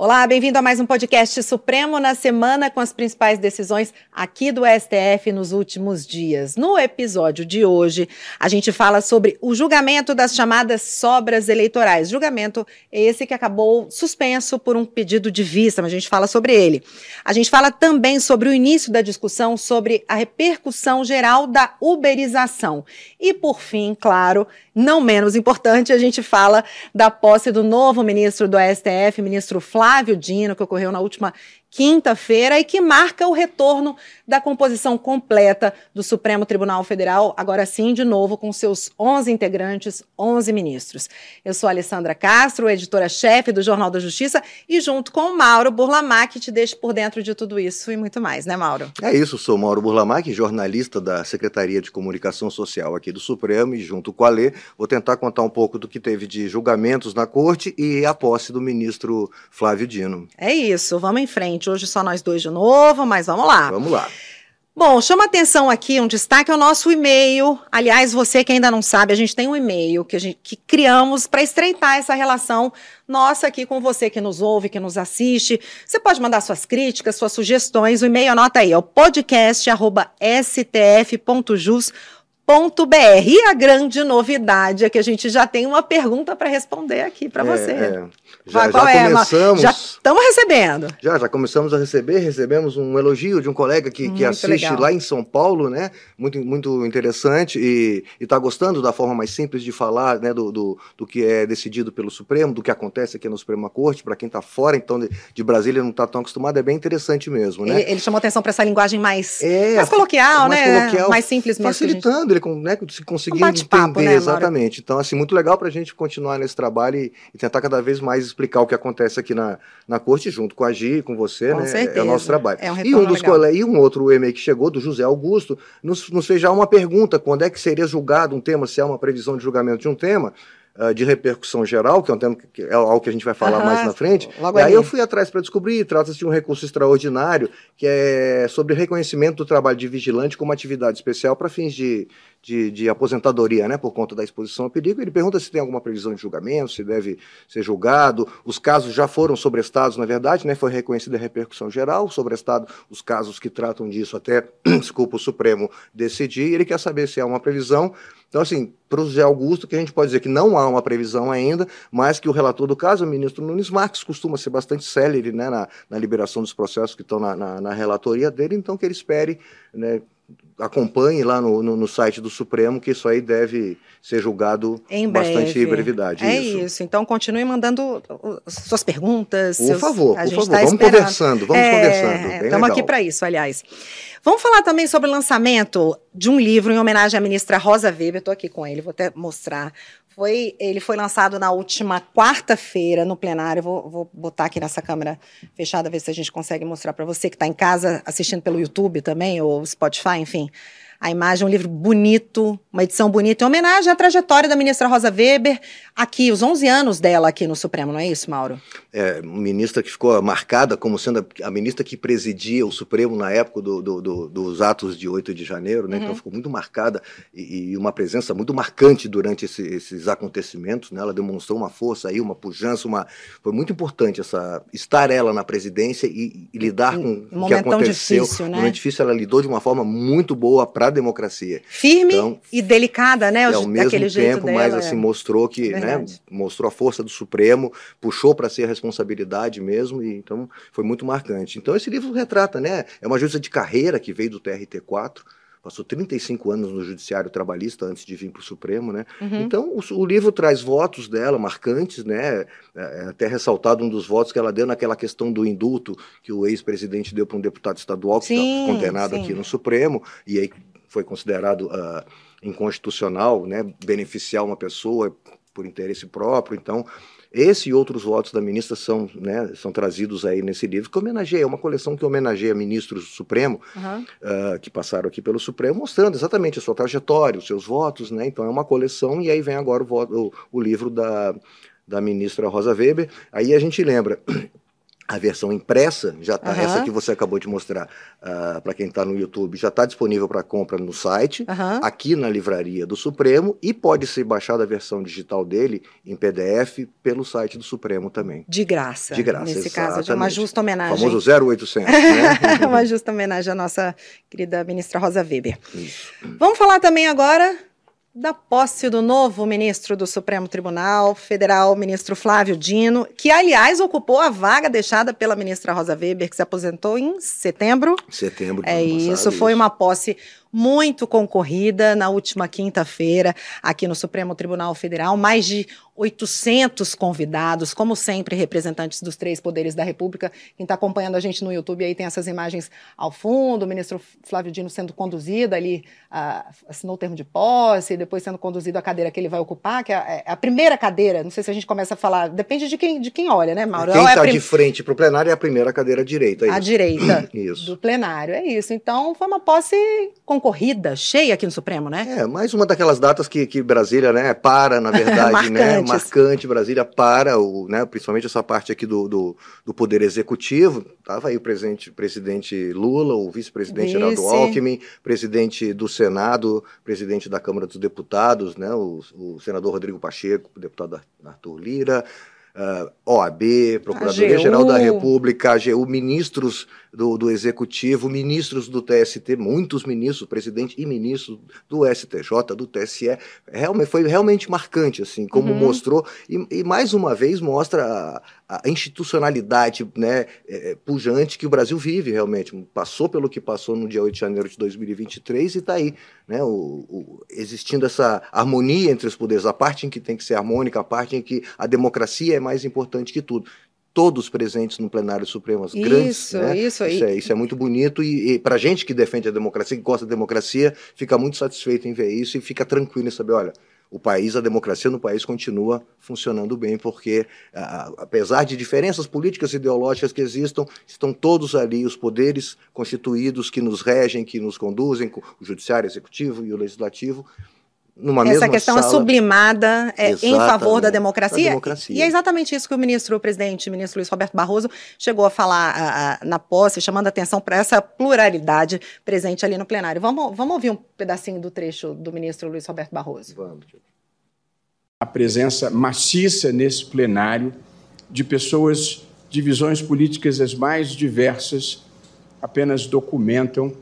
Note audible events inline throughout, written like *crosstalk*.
Olá, bem-vindo a mais um podcast Supremo na semana com as principais decisões aqui do STF nos últimos dias. No episódio de hoje, a gente fala sobre o julgamento das chamadas sobras eleitorais. Julgamento esse que acabou suspenso por um pedido de vista, mas a gente fala sobre ele. A gente fala também sobre o início da discussão sobre a repercussão geral da uberização. E por fim, claro, não menos importante, a gente fala da posse do novo ministro do STF, ministro Flávio Dino, que ocorreu na última quinta-feira e que marca o retorno da composição completa do Supremo Tribunal Federal, agora sim, de novo, com seus 11 integrantes, 11 ministros. Eu sou Alessandra Castro, editora-chefe do Jornal da Justiça, e junto com o Mauro Burlamac, te deixo por dentro de tudo isso e muito mais, né, Mauro? É isso, sou Mauro Burlamac, jornalista da Secretaria de Comunicação Social aqui do Supremo, e junto com a Lê, vou tentar contar um pouco do que teve de julgamentos na corte e a posse do ministro Flávio Dino. É isso, vamos em frente gente. Hoje só nós dois de novo, mas vamos lá. Vamos lá. Bom, chama atenção aqui, um destaque é o nosso e-mail. Aliás, você que ainda não sabe, a gente tem um e-mail que, a gente, que criamos para estreitar essa relação nossa aqui com você que nos ouve, que nos assiste. Você pode mandar suas críticas, suas sugestões. O e-mail anota aí, é o podcast.stf.jus.br br E a grande novidade é que a gente já tem uma pergunta para responder aqui para é, você. É. Já, já é, começamos. Já estamos recebendo. Já, já começamos a receber. Recebemos um elogio de um colega que, que assiste legal. lá em São Paulo, né? Muito, muito interessante e está gostando da forma mais simples de falar, né? Do, do, do, que é decidido pelo Supremo, do que acontece aqui na Suprema Corte. Para quem está fora, então, de, de Brasília não está tão acostumado, é bem interessante mesmo, né? Ele, ele chamou atenção para essa linguagem mais, é, mais coloquial, mais né? Coloquial, mais simples mesmo. Facilitando ele né, se conseguir um entender né, exatamente. Então, assim, muito legal para a gente continuar nesse trabalho e, e, tentar cada vez mais explicar o que acontece aqui na, na corte, junto com a Gi, com você, com né? Certeza. É o nosso trabalho. É um e um dos e um outro e-mail que chegou do José Augusto nos, nos fez já uma pergunta: quando é que seria julgado um tema, se há uma previsão de julgamento de um tema? Uh, de repercussão geral, que é um tema que é algo que a gente vai falar mais na frente. Logo e aí eu fui atrás para descobrir, trata-se de um recurso extraordinário, que é sobre reconhecimento do trabalho de vigilante como atividade especial para fins de, de, de, aposentadoria, né, por conta da exposição ao perigo. Ele pergunta se tem alguma previsão de julgamento, se deve ser julgado. Os casos já foram sobrestados, na verdade, né, foi reconhecida a repercussão geral, sobrestado os casos que tratam disso até, *clears throat* desculpa, o Supremo decidir. Ele quer saber se há uma previsão então, assim, para o José Augusto, que a gente pode dizer que não há uma previsão ainda, mas que o relator do caso, o ministro Nunes Marques, costuma ser bastante célere né, na, na liberação dos processos que estão na, na, na relatoria dele, então que ele espere né, acompanhe lá no, no, no, site do Supremo, que isso aí deve ser julgado em bastante brevidade. É isso. isso. Então continue mandando suas perguntas. Por seus... favor, por favor. Tá vamos esperando. conversando, vamos é, conversando. Estamos aqui para isso, aliás. Vamos falar também sobre o lançamento de um livro em homenagem à ministra Rosa Weber. Estou aqui com ele, vou até mostrar. Foi, ele foi lançado na última quarta-feira no plenário. Vou, vou, botar aqui nessa câmera fechada, ver se a gente consegue mostrar para você que está em casa assistindo pelo YouTube também, ou Spotify, enfim a imagem, um livro bonito, uma edição bonita, em homenagem à trajetória da ministra Rosa Weber, aqui, os 11 anos dela aqui no Supremo, não é isso, Mauro? É, ministra que ficou marcada como sendo a, a ministra que presidia o Supremo na época do, do, do, dos atos de 8 de janeiro, né? Então, uhum. Então ficou muito marcada e, e, uma presença muito marcante durante esse, esses acontecimentos, né? Ela demonstrou uma força aí, uma pujança, uma... foi muito importante essa estar ela na presidência e, e lidar com um o que aconteceu. Difícil, né? Um momento difícil, ela lidou de uma forma muito boa para a democracia. Firme então, e delicada, né? É, ao mesmo tempo, dela, mas assim, é. mostrou que, é né? Mostrou a força do Supremo, puxou para si a responsabilidade mesmo, e então foi muito marcante. Então esse livro retrata, né? É uma juíza de carreira que veio do TRT4, passou 35 anos no judiciário trabalhista antes de vir para o Supremo, né? Uhum. Então o, o, livro traz votos dela marcantes, né? É, é até ressaltado um dos votos que ela deu naquela questão do indulto que o ex-presidente deu para um deputado estadual que está condenado sim. aqui no Supremo e aí foi considerado uh, inconstitucional, né, beneficiar uma pessoa por interesse próprio. Então, esse e outros votos da ministra são, né, são trazidos aí nesse livro, que homenageia, é uma coleção que homenageia ministros do Supremo, uhum. uh, que passaram aqui pelo Supremo, mostrando exatamente a sua trajetória, os seus votos, né? Então é uma coleção, e aí vem agora o, voto, o, o livro da, da ministra Rosa Weber. Aí a gente lembra a versão impressa já está, uhum. essa que você acabou de mostrar uh, para quem está no YouTube, já está disponível para compra no site, uhum. aqui na livraria do Supremo, e pode ser baixada a versão digital dele em PDF pelo site do Supremo também. De graça. De graça, Nesse exatamente. caso, de uma justa homenagem. O famoso 0800, né? *laughs* uma justa homenagem à nossa querida ministra Rosa Weber. Isso. Vamos falar também agora da posse do novo ministro do Supremo Tribunal Federal, ministro Flávio Dino, que, aliás, ocupou a vaga deixada pela ministra Rosa Weber, que se aposentou em setembro. Setembro. É isso, foi uma posse muito concorrida na última quinta-feira aqui no Supremo Tribunal Federal. Mais de 800 convidados, como sempre, representantes dos três poderes da República. Quem está acompanhando a gente no YouTube aí tem essas imagens ao fundo, o ministro Flávio Dino sendo conduzido ali, uh, assinou o termo de posse, depois sendo conduzido à cadeira que ele vai ocupar, que é, é a primeira cadeira, não sei se a gente começa a falar, depende de quem, de quem olha, né, Mauro? Quem está é prim... de frente para o plenário é a primeira cadeira direita. É a direita *clears throat* isso. do plenário, é isso. Então, foi uma posse concorrida, cheia aqui no Supremo, né? É, mais uma daquelas datas que, que Brasília, né, para, na *laughs* verdade, né? marcante, Brasília para, o, né, principalmente essa parte aqui do, do, do Poder Executivo. Estava aí o presidente, presidente Lula, o vice-presidente Vice. Geraldo Alckmin, presidente do Senado, presidente da Câmara dos Deputados, né, o, o senador Rodrigo Pacheco, o deputado Arthur Lira, uh, OAB, Procuradoria-Geral da República, AGU, ministros do, do Executivo, ministros do TST, muitos ministros, presidente e ministro do STJ, do TSE. Realmente, foi realmente marcante, assim, como uhum. mostrou, e, e, mais uma vez mostra a, a institucionalidade né, é, é, pujante que o Brasil vive realmente. Passou pelo que passou no dia 8 de janeiro de 2023 e está aí, né, o, o, existindo essa harmonia entre os poderes, a parte em que tem que ser harmônica, a parte em que a democracia é mais importante que tudo todos presentes no plenário supremo, as isso, grandes. Né? Isso, isso, é, isso é muito bonito e, e para a gente que defende a democracia, que gosta da democracia, fica muito satisfeito em ver isso e fica tranquilo em saber, olha, o país, a democracia no país continua funcionando bem, porque a, apesar de diferenças políticas e ideológicas que existam, estão todos ali os poderes constituídos que nos regem, que nos conduzem, o judiciário, o executivo e o legislativo, numa Essa mesma questão sala. é sublimada é, em favor da democracia. democracia. E é exatamente isso que o ministro, o presidente, o ministro Luiz Roberto Barroso, chegou a falar a, a, na posse, chamando atenção para essa pluralidade presente ali no plenário. Vamos, vamos ouvir um pedacinho do trecho do ministro Luiz Roberto Barroso. Vamos. A presença maciça nesse plenário de pessoas de visões políticas as mais diversas apenas documentam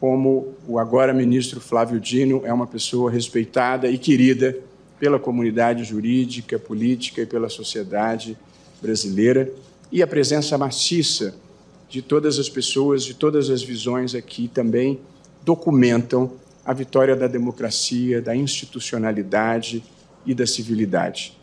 como o agora ministro Flávio Dino é uma pessoa respeitada e querida pela comunidade jurídica, política e pela sociedade brasileira, e a presença maciça de todas as pessoas, de todas as visões aqui também documentam a vitória da democracia, da institucionalidade e da civilidade.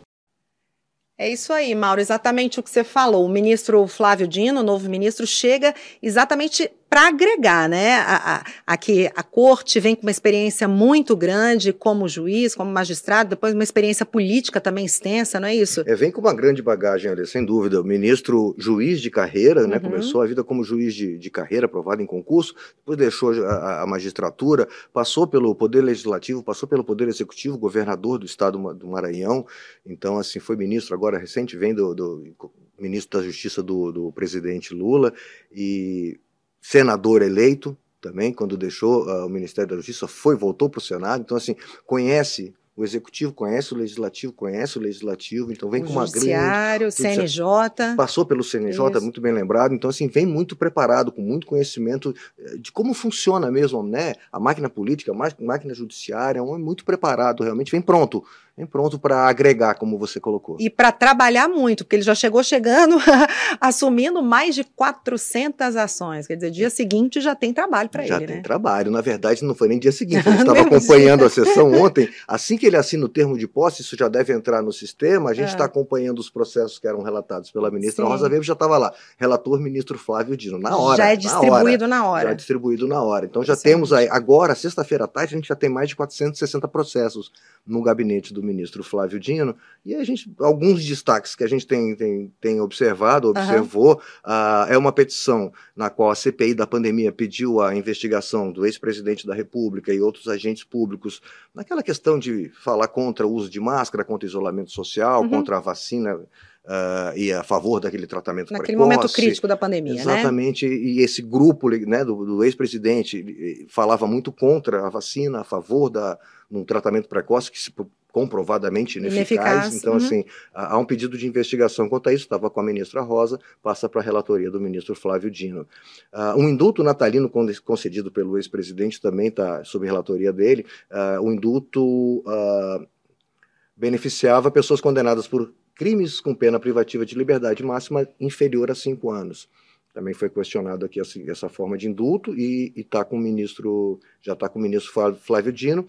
É isso aí, Mauro, exatamente o que você falou. O ministro Flávio Dino, novo ministro, chega exatamente para agregar, né? A, a, aqui a corte vem com uma experiência muito grande como juiz, como magistrado, depois uma experiência política também extensa, não é isso? É, vem com uma grande bagagem ali, sem dúvida. O ministro juiz de carreira, né? uhum. né? Começou a vida como juiz de, de carreira, aprovado em concurso, depois deixou a, a, magistratura, passou pelo poder legislativo, passou pelo poder executivo, governador do estado do Maranhão. Então, assim, foi ministro agora recente, vem do, do ministro da Justiça do, do presidente Lula e senador eleito também, quando deixou uh, o Ministério da Justiça, foi, voltou para o Senado, então assim, conhece o executivo conhece o legislativo, conhece o legislativo, então vem o com uma grande. Judiciário, CNJ. Passou pelo CNJ, Isso. muito bem lembrado, então assim, vem muito preparado, com muito conhecimento eh, de como funciona mesmo, né? A máquina política, a máquina judiciária, é um muito preparado, realmente vem pronto vem pronto para agregar, como você colocou. E para trabalhar muito, porque ele já chegou chegando, *laughs* assumindo mais de 400 ações. Quer dizer, dia seguinte já tem trabalho para ele. Já tem né? trabalho. Na verdade, não foi nem dia seguinte. *laughs* A gente estava acompanhando a sessão ontem. Assim que ele assina o termo de posse, isso já deve entrar no sistema. A gente está é. acompanhando os processos que eram relatados pela ministra Sim. Rosa Weber, já estava lá. Relator ministro Flávio Dino. Na hora. Já é distribuído na hora. Na hora. Já é distribuído na hora. Então já Sim. temos aí. Agora, sexta-feira à tarde, a gente já tem mais de 460 processos no gabinete do ministro Flávio Dino, e a gente, alguns destaques que a gente tem, tem, tem observado, observou, uhum. uh, é uma petição na qual a CPI da pandemia pediu a investigação do ex-presidente da República e outros agentes públicos naquela questão de falar contra o uso de máscara, contra o isolamento social, uhum. contra a vacina uh, e a favor daquele tratamento Naquele precoce. momento crítico da pandemia, Exatamente, né? e esse grupo né, do, do ex-presidente falava muito contra a vacina, a favor da um tratamento precoce que se comprovadamente ineficaz. ineficaz. Então, uhum. assim, há um pedido de investigação quanto a isso, estava com a ministra Rosa, passa para a relatoria do ministro Flávio Dino. Uh, um indulto natalino concedido pelo ex-presidente também está sob relatoria dele. Uh, o indulto uh, beneficiava pessoas condenadas por crimes com pena privativa de liberdade máxima inferior a cinco anos também foi questionado aqui assim, essa forma de indulto e está com o ministro, já está com o ministro Flávio Dino.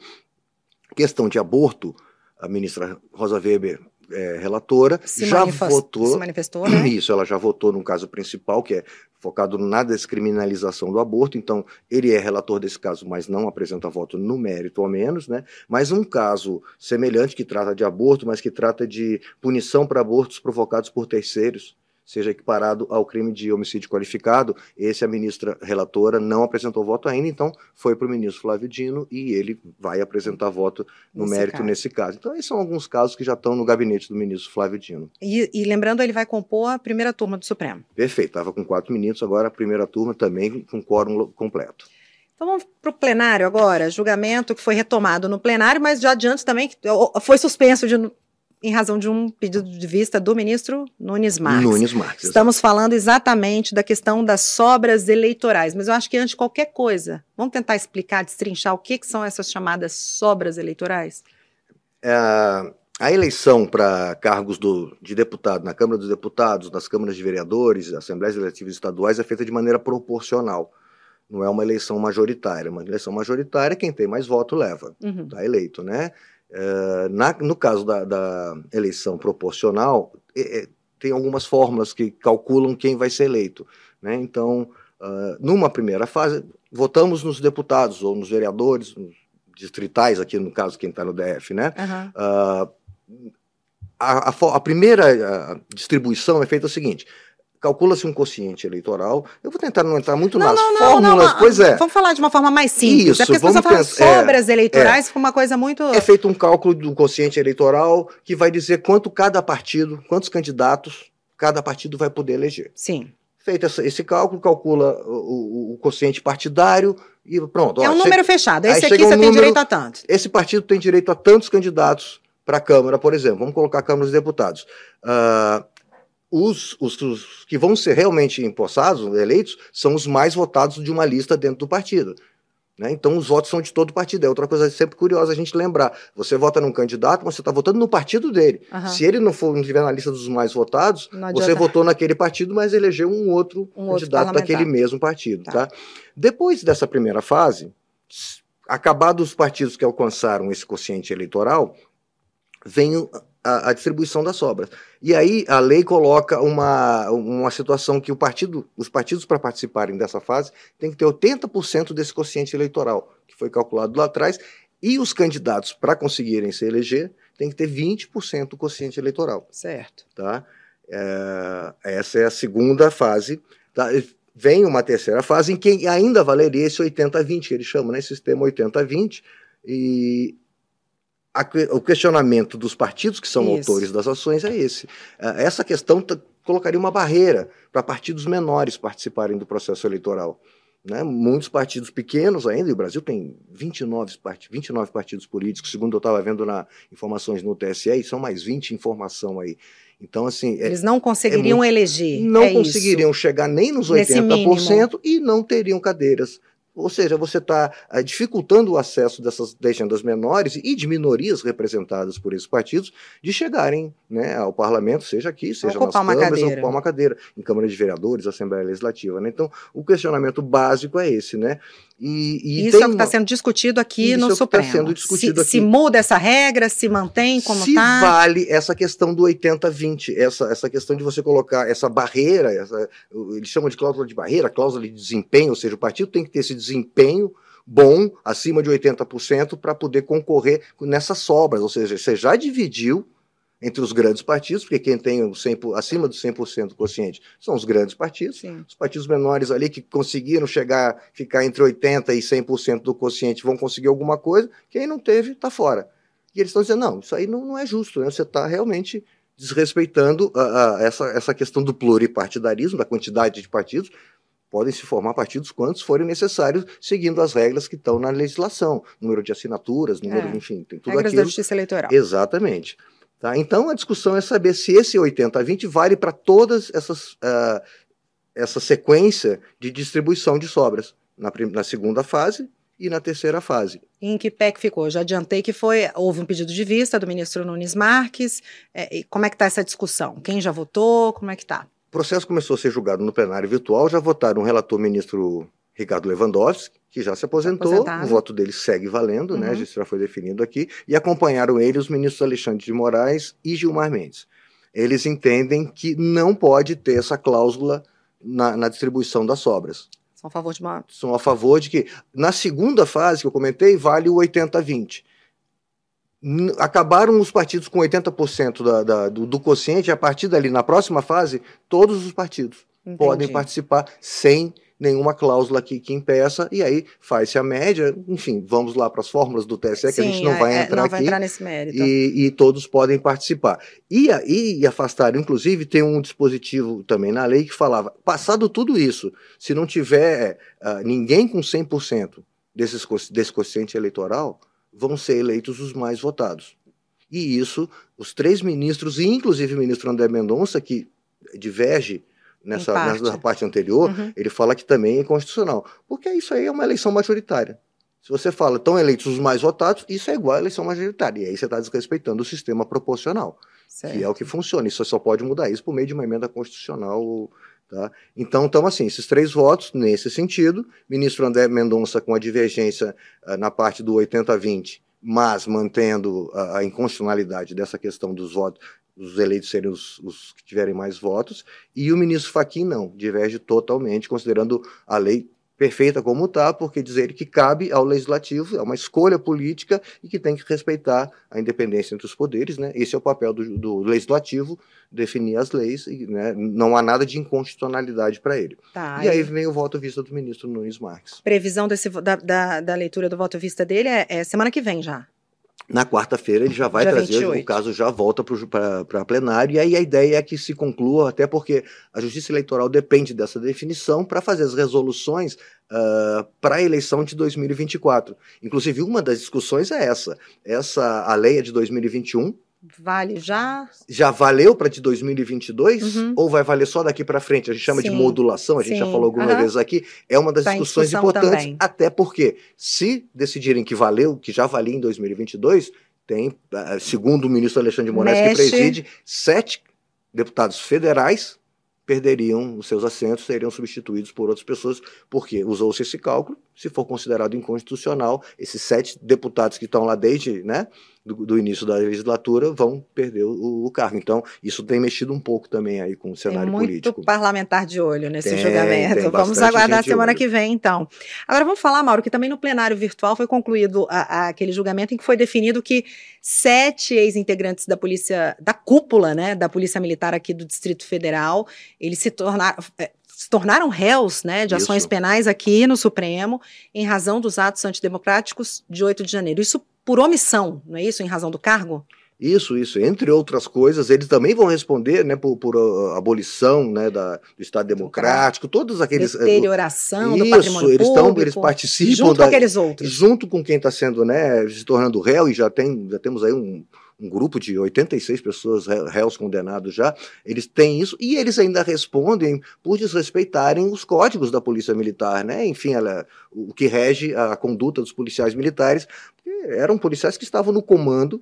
Questão de aborto, a ministra Rosa Weber é, relatora, se já votou. Se manifestou, né? *clears throat* Isso, ela já votou no caso principal, que é focado na descriminalização do aborto, então ele é relator desse caso, mas não apresenta voto no mérito, ao menos, né? Mas um caso semelhante que trata de aborto, mas que trata de punição para abortos provocados por terceiros seja equiparado ao crime de homicídio qualificado. Esse a ministra relatora não apresentou voto ainda, então foi para o ministro Flávio Dino e ele vai apresentar voto no nesse mérito caso. nesse caso. Então, esses são alguns casos que já estão no gabinete do ministro Flávio Dino. E, e lembrando, ele vai compor a primeira turma do Supremo. Perfeito, estava com quatro ministros, agora a primeira turma também com quórum completo. Então vamos para o plenário agora. Julgamento que foi retomado no plenário, mas já adiante também foi suspenso de em razão de um pedido de vista do ministro Nunes Marques. Nunes Marques. Estamos falando exatamente da questão das sobras eleitorais, mas eu acho que antes de qualquer coisa, vamos tentar explicar, destrinchar o que, que são essas chamadas sobras eleitorais? É, a eleição para cargos do, de deputado na Câmara dos Deputados, nas câmaras de vereadores, assembleias legislativas estaduais é feita de maneira proporcional. Não é uma eleição majoritária. Uma eleição majoritária, quem tem mais voto leva. Está uhum. Tá eleito, né? Eh, na, no caso da, da eleição proporcional, é, tem algumas fórmulas que calculam quem vai ser eleito. Né? Então, uh, numa primeira fase, votamos nos deputados ou nos vereadores, nos distritais, aqui no caso quem está no DF, né? Uhum. Uh, a, a, a, primeira distribuição é feita o seguinte: calcula-se um quociente eleitoral. Eu vou tentar não entrar muito não, nas não, fórmulas, não, pois é. Vamos falar de uma forma mais simples. Isso, é porque vamos falar sobras é, eleitorais, é, foi uma coisa muito... É feito um cálculo do quociente eleitoral que vai dizer quanto cada partido, quantos candidatos cada partido vai poder eleger. Sim. Feito esse, esse cálculo, calcula o, o, o, quociente partidário e pronto. É ó, um número chega, fechado. Esse aqui você um tem número, direito a tantos. Esse partido tem direito a tantos candidatos para a Câmara, por exemplo. Vamos colocar a Câmara dos Deputados. Uh, os, os, os, que vão ser realmente empossados, eleitos, são os mais votados de uma lista dentro do partido. Né? Então, os votos são de todo o partido. É outra coisa sempre curiosa a gente lembrar. Você vota num candidato, mas você está votando no partido dele. Uhum. Se ele não for não estiver na lista dos mais votados, você votou naquele partido, mas elegeu um outro um candidato outro daquele mesmo partido. Tá. tá? Depois dessa primeira fase, acabados os partidos que alcançaram esse quociente eleitoral, vem a, a, distribuição das sobras. E aí a lei coloca uma, uma situação que o partido, os partidos para participarem dessa fase têm que ter 80% desse quociente eleitoral, que foi calculado lá atrás, e os candidatos para conseguirem se eleger têm que ter 20% do quociente eleitoral. Certo. Tá? É, essa é a segunda fase. Tá? Vem uma terceira fase em que ainda valeria esse 80-20, que eles chamam, né? Sistema 80-20, e a, o questionamento dos partidos que são Isso. autores das ações é esse. É, essa questão colocaria uma barreira para partidos menores participarem do processo eleitoral. Né? Muitos partidos pequenos ainda, e o Brasil tem 29, part 29 partidos políticos, segundo eu estava vendo na informações no TSE, e são mais 20 informação aí. Então, assim. É Eles não conseguiriam é muito, eleger. Não é conseguiriam isso. chegar nem nos 80% e não teriam cadeiras ou seja, você está eh, dificultando o acesso dessas legendas menores e de minorias representadas por esses partidos de chegarem né, ao parlamento, seja aqui, seja nas câmaras, cadeira. ocupar uma cadeira, em Câmara de Vereadores, Assembleia Legislativa. Né? Então, o questionamento básico é esse, né? E, e isso é o que está sendo discutido aqui no é tá Supremo. Está sendo discutido se, aqui. se muda essa regra, se mantém como está. Se tá. vale essa questão do 80-20, essa, essa questão de você colocar essa barreira, essa, eles chamam de cláusula de barreira, cláusula de desempenho, ou seja, o partido tem que ter esse desempenho bom, acima de 80%, para poder concorrer nessas sobras. Ou seja, você já dividiu entre os grandes partidos, porque quem tem 100, acima do 100% do quociente são os grandes partidos. Sim. Os partidos menores ali que conseguiram chegar, ficar entre 80% e 100% do quociente vão conseguir alguma coisa, quem não teve está fora. E eles estão dizendo, não, isso aí não, não é justo, né? você está realmente desrespeitando a, a, essa, essa questão do pluripartidarismo, da quantidade de partidos, podem se formar partidos quantos forem necessários, seguindo as regras que estão na legislação, número de assinaturas, número, é. enfim, tem tudo regras aquilo. da justiça eleitoral. Exatamente. Tá? Então a discussão é saber se esse 80 a 20 vale para todas essas uh, essa sequência de distribuição de sobras na, na segunda fase e na terceira fase. em que pé que ficou? Já adiantei que foi houve um pedido de vista do ministro Nunes Marques. É, como é que está essa discussão? Quem já votou? Como é que está? O processo começou a ser julgado no plenário virtual. Já votaram o relator ministro Ricardo Lewandowski, que já se aposentou. O voto dele segue valendo, né? uhum. né? Isso já foi definido aqui. E acompanharam ele os ministros Alexandre de Moraes e Gilmar Mendes. Eles entendem que não pode ter essa cláusula na, na distribuição das sobras. São a favor de uma. São a favor de que, na segunda fase que eu comentei, vale o 80-20. Acabaram os partidos com 80% da, da, do, do quociente, a partir dali, na próxima fase, todos os partidos Entendi. podem participar sem nenhuma cláusula que, que impeça, e aí faz-se a média, enfim, vamos lá para as fórmulas do TSE, Sim, que a gente não é, vai é, entrar não vai aqui, entrar nesse mérito. E, e, todos podem participar. E, e, e afastar, inclusive, tem um dispositivo também na lei que falava, passado tudo isso, se não tiver uh, ninguém com 100% desses, desse quociente eleitoral, vão ser eleitos os mais votados. E isso, os três ministros, e inclusive o ministro André Mendonça, que diverge nessa parte. nessa parte anterior, uhum. ele fala que também é constitucional. Porque isso aí é uma eleição majoritária. Se você fala, estão eleitos os mais votados, isso é igual à eleição majoritária. E aí você está desrespeitando o sistema proporcional, certo. que é o que funciona. Isso só pode mudar isso por meio de uma emenda constitucional. Tá? Então, então, assim, esses três votos, nesse sentido, ministro André Mendonça com a divergência uh, na parte do 80-20, mas mantendo a, a inconstitucionalidade dessa questão dos votos, os eleitos serem os, os, que tiverem mais votos, e o ministro Fachin não, diverge totalmente, considerando a lei perfeita como está, porque dizer que cabe ao legislativo, é uma escolha política e que tem que respeitar a independência entre os poderes, né? Esse é o papel do, do legislativo, definir as leis, e né, não há nada de inconstitucionalidade para ele. Tá, e aí vem o voto vista do ministro Nunes Marques. Previsão desse, da, da, da leitura do voto vista dele é, é semana que vem já. Na quarta-feira ele já vai Dia trazer, 28. o caso já volta para plenário, e aí a ideia é que se conclua, até porque a Justiça Eleitoral depende dessa definição para fazer as resoluções uh, para a eleição de 2024. Inclusive, uma das discussões é essa. Essa, a lei é de 2021, Vale já? Já valeu para de 2022 uhum. ou vai valer só daqui para frente? A gente chama Sim. de modulação, a gente Sim. já falou algumas uhum. vezes aqui. É uma das tá discussões importantes, também. até porque se decidirem que valeu, que já valia em 2022, tem, ah, segundo o ministro Alexandre de Moraes, Mexe. que preside, sete deputados federais perderiam os seus assentos, seriam substituídos por outras pessoas, porque usou-se esse cálculo, se for considerado inconstitucional, esses sete deputados que estão lá desde né, do, do início da legislatura vão perder o, o, cargo. Então, isso tem mexido um pouco também aí com o cenário tem muito político. parlamentar de olho nesse tem, julgamento. Tem vamos aguardar a semana que vem, então. Agora, vamos falar, Mauro, que também no plenário virtual foi concluído a, a, aquele julgamento em que foi definido que sete ex-integrantes da polícia, da cúpula, né, da Polícia Militar aqui do Distrito Federal, eles se tornaram é, se tornaram réus né, de ações Isso. penais aqui no Supremo em razão dos atos antidemocráticos de 8 de janeiro. Isso por omissão, não é isso? Em razão do cargo? Isso, isso. Entre outras coisas, eles também vão responder né, por, por uh, abolição né, da, do Estado Democrático, todos aqueles. Uh, Deterioração uh, do patrimônio eles público. Tão, eles participam. Junto da, com aqueles outros. Junto com quem está sendo, né, se tornando réu, e já, tem, já temos aí um, um grupo de 86 pessoas réus condenados já, eles têm isso e eles ainda respondem por desrespeitarem os códigos da Polícia Militar, né? Enfim, ela, o que rege a conduta dos policiais militares, eram policiais que estavam no comando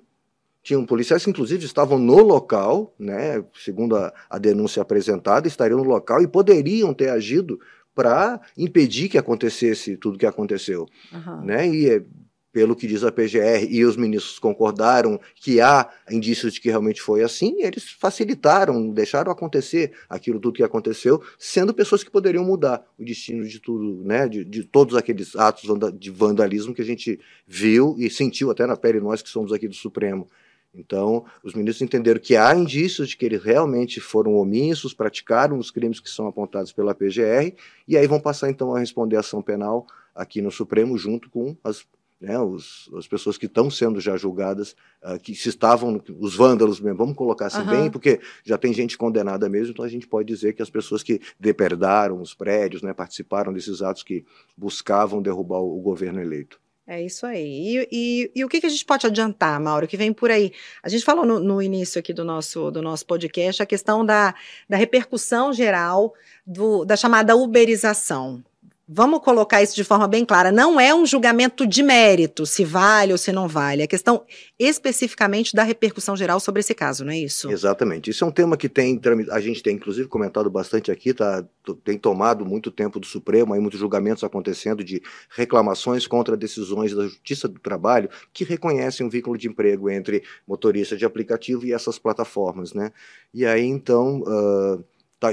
tinham policiais que, inclusive, estavam no local, né, segundo a, a denúncia apresentada, estariam no local e poderiam ter agido para impedir que acontecesse tudo que aconteceu. Uhum. Né? E pelo que diz a PGR, e os ministros concordaram que há indícios de que realmente foi assim, eles facilitaram, deixaram acontecer aquilo tudo que aconteceu, sendo pessoas que poderiam mudar o destino de tudo, né, de, de todos aqueles atos de vandalismo que a gente viu e sentiu até na pele nós que somos aqui do Supremo. Então, os ministros entenderam que há indícios de que eles realmente foram omissos, praticaram os crimes que são apontados pela PGR, e aí vão passar então a responder a ação penal aqui no Supremo junto com as né, os, as pessoas que estão sendo já julgadas, uh, que se estavam, os vândalos mesmo, vamos colocar assim uhum. bem, porque já tem gente condenada mesmo, então a gente pode dizer que as pessoas que depredaram os prédios, né, participaram desses atos que buscavam derrubar o, o governo eleito. É isso aí. E, e, e, o que, a gente pode adiantar, Mauro, que vem por aí? A gente falou no, no início aqui do nosso, do nosso podcast a questão da, da repercussão geral do, da chamada uberização. Vamos colocar isso de forma bem clara. Não é um julgamento de mérito, se vale ou se não vale. É questão especificamente da repercussão geral sobre esse caso, não é isso? Exatamente. Isso é um tema que tem a gente tem inclusive comentado bastante aqui, tá? Tem tomado muito tempo do Supremo, aí muitos julgamentos acontecendo de reclamações contra decisões da Justiça do Trabalho que reconhecem um vínculo de emprego entre motorista de aplicativo e essas plataformas, né? E aí então uh,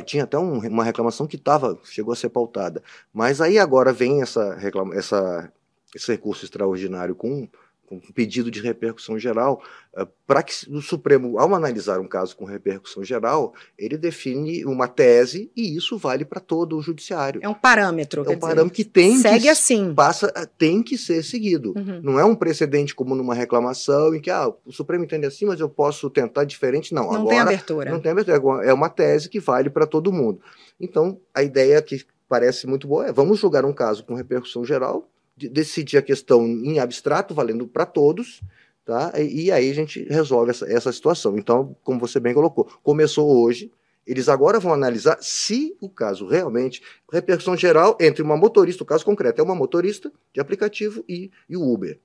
tinha até um, uma reclamação que tava, chegou a ser pautada. Mas aí agora vem essa, reclama, essa, esse recurso extraordinário com com um pedido de repercussão geral, uh, para que o Supremo, ao analisar um caso com repercussão geral, ele define uma tese e isso vale para todo o judiciário. É um parâmetro. É um parâmetro que tem segue que, assim. Passa, tem que ser seguido. Uhum. Não é um precedente como numa reclamação em que ah, o Supremo entende assim, mas eu posso tentar diferente. Não, não agora, tem abertura. Não tem abertura. É uma tese que vale para todo mundo. Então, a ideia que parece muito boa é vamos julgar um caso com repercussão geral decidir a questão em abstrato, valendo para todos, tá? E, e, aí a gente resolve essa, essa situação. Então, como você bem colocou, começou hoje, eles agora vão analisar se o caso realmente, repercussão geral entre uma motorista, o caso concreto é uma motorista de aplicativo e, e o Uber.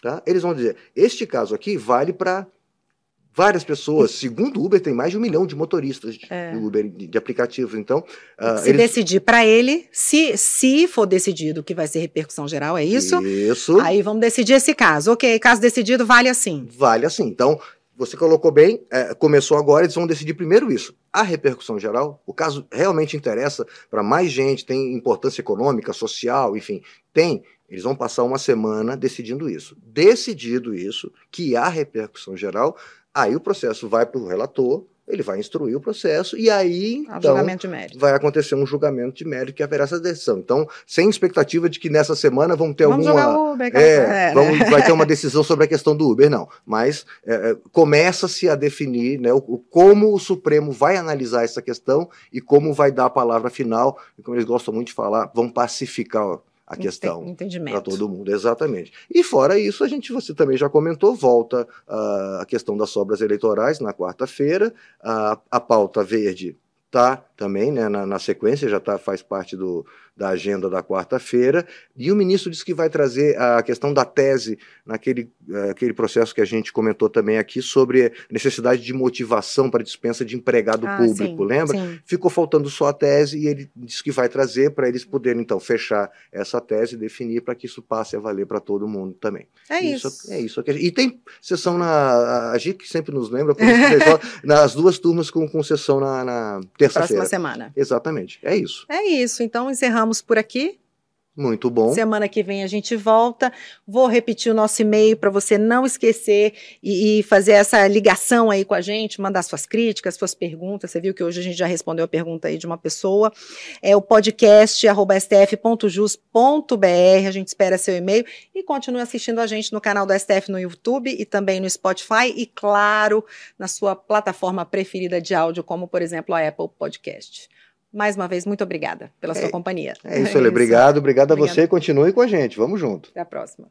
Tá? Eles vão dizer, este caso aqui vale para várias pessoas. Segundo o Uber, tem mais de um milhão de motoristas de, é. Uber de, aplicativos. Então, uh, se eles... decidir para ele, se, se for decidido que vai ser repercussão geral, é isso? Isso. Aí vamos decidir esse caso. Ok, caso decidido, vale assim. Vale assim. Então, você colocou bem, é, começou agora, eles vão decidir primeiro isso. A repercussão geral, o caso realmente interessa para mais gente, tem importância econômica, social, enfim, tem. Eles vão passar uma semana decidindo isso. Decidido isso, que há repercussão geral, Aí o processo vai para o relator, ele vai instruir o processo e aí então, vai acontecer um julgamento de mérito que haverá essa decisão. Então, sem expectativa de que nessa semana vão ter vamos alguma. Uber, é, é, vamos, né? vai ter uma decisão sobre a questão do Uber, não. Mas é, é, começa-se a definir né, o, como o Supremo vai analisar essa questão e como vai dar a palavra final. E como eles gostam muito de falar, vão pacificar a questão para todo mundo, exatamente. E fora isso, a gente, você também já comentou, volta uh, a questão das sobras eleitorais na quarta-feira, uh, a pauta verde está também né, na, na, sequência, já tá, faz parte do, da agenda da quarta-feira, e o ministro disse que vai trazer a questão da tese naquele uh, aquele processo que a gente comentou também aqui sobre necessidade de motivação para dispensa de empregado ah, público, sim, lembra? Sim. Ficou faltando só a tese e ele disse que vai trazer para eles poderem então fechar essa tese e definir para que isso passe a valer para todo mundo também. É isso. isso. É isso. E tem sessão na a gente que sempre nos lembra, por isso, *laughs* nas duas turmas com, com sessão na, na terça-feira. Próxima semana. Exatamente. É isso. É isso. Então encerramos por aqui. Muito bom. Semana que vem a gente volta. Vou repetir o nosso e-mail para você não esquecer e, e, fazer essa ligação aí com a gente, mandar suas críticas, suas perguntas. Você viu que hoje a gente já respondeu a pergunta aí de uma pessoa. É o podcast stf.jus.br. A gente espera seu e-mail e continue assistindo a gente no canal do STF no YouTube e também no Spotify e, claro, na sua plataforma preferida de áudio, como por exemplo a Apple Podcast. Mais uma vez, muito obrigada pela sua é, companhia. É isso, é *laughs* Obrigado, obrigado a você. Continue com a gente. Vamos junto. Até a próxima.